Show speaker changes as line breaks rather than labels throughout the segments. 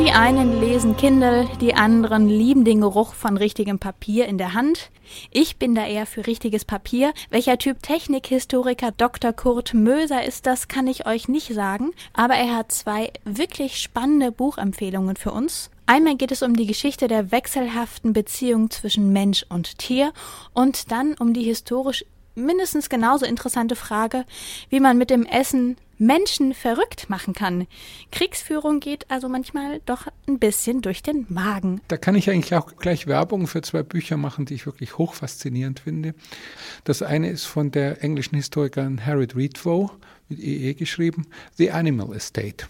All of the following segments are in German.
Die einen lesen Kindle, die anderen lieben den Geruch von richtigem Papier in der Hand. Ich bin da eher für richtiges Papier. Welcher Typ Technikhistoriker Dr. Kurt Möser ist das, kann ich euch nicht sagen, aber er hat zwei wirklich spannende Buchempfehlungen für uns. Einmal geht es um die Geschichte der wechselhaften Beziehung zwischen Mensch und Tier und dann um die historisch mindestens genauso interessante Frage, wie man mit dem Essen Menschen verrückt machen kann. Kriegsführung geht also manchmal doch ein bisschen durch den Magen.
Da kann ich eigentlich auch gleich Werbung für zwei Bücher machen, die ich wirklich hochfaszinierend finde. Das eine ist von der englischen Historikerin Harriet Reedvoe, mit EE geschrieben, The Animal Estate.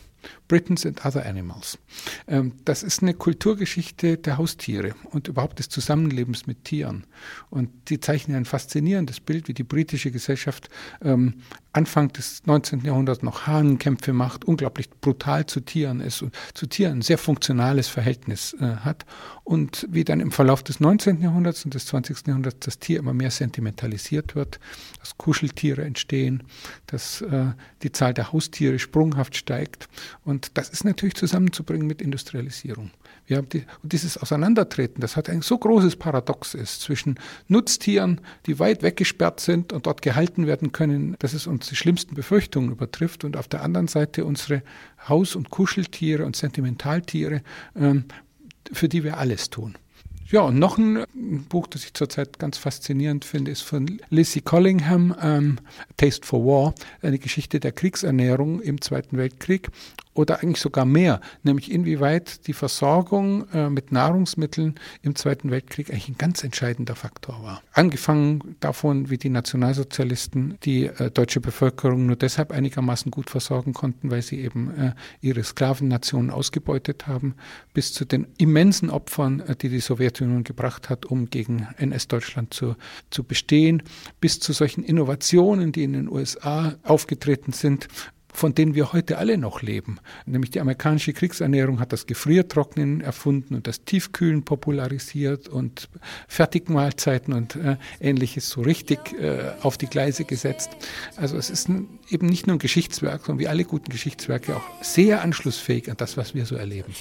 Britons and Other Animals. Ähm, das ist eine Kulturgeschichte der Haustiere und überhaupt des Zusammenlebens mit Tieren. Und die zeichnen ein faszinierendes Bild, wie die britische Gesellschaft ähm, Anfang des 19. Jahrhunderts noch Hahnenkämpfe macht, unglaublich brutal zu Tieren ist und zu Tieren ein sehr funktionales Verhältnis äh, hat und wie dann im Verlauf des 19. Jahrhunderts und des 20. Jahrhunderts das Tier immer mehr sentimentalisiert wird, dass Kuscheltiere entstehen, dass äh, die Zahl der Haustiere sprunghaft steigt und das ist natürlich zusammenzubringen mit Industrialisierung. Wir haben die, und dieses Auseinandertreten, das hat ein so großes Paradox ist zwischen Nutztieren, die weit weggesperrt sind und dort gehalten werden können, dass es uns die schlimmsten Befürchtungen übertrifft und auf der anderen Seite unsere Haus- und Kuscheltiere und Sentimentaltiere, ähm, für die wir alles tun. Ja, und noch ein Buch, das ich zurzeit ganz faszinierend finde, ist von Lizzie Collingham, ähm, Taste for War, eine Geschichte der Kriegsernährung im Zweiten Weltkrieg oder eigentlich sogar mehr, nämlich inwieweit die Versorgung äh, mit Nahrungsmitteln im Zweiten Weltkrieg eigentlich ein ganz entscheidender Faktor war. Angefangen davon, wie die Nationalsozialisten die äh, deutsche Bevölkerung nur deshalb einigermaßen gut versorgen konnten, weil sie eben äh, ihre Sklavennationen ausgebeutet haben, bis zu den immensen Opfern, äh, die die Sowjetunion gebracht hat, um gegen NS-Deutschland zu, zu bestehen, bis zu solchen Innovationen, die in den USA aufgetreten sind, von denen wir heute alle noch leben. Nämlich die amerikanische Kriegsernährung hat das Gefriertrocknen erfunden und das Tiefkühlen popularisiert und Fertigmahlzeiten und äh, ähnliches so richtig äh, auf die Gleise gesetzt. Also es ist ein, eben nicht nur ein Geschichtswerk, sondern wie alle guten Geschichtswerke auch sehr anschlussfähig an das, was wir so erleben.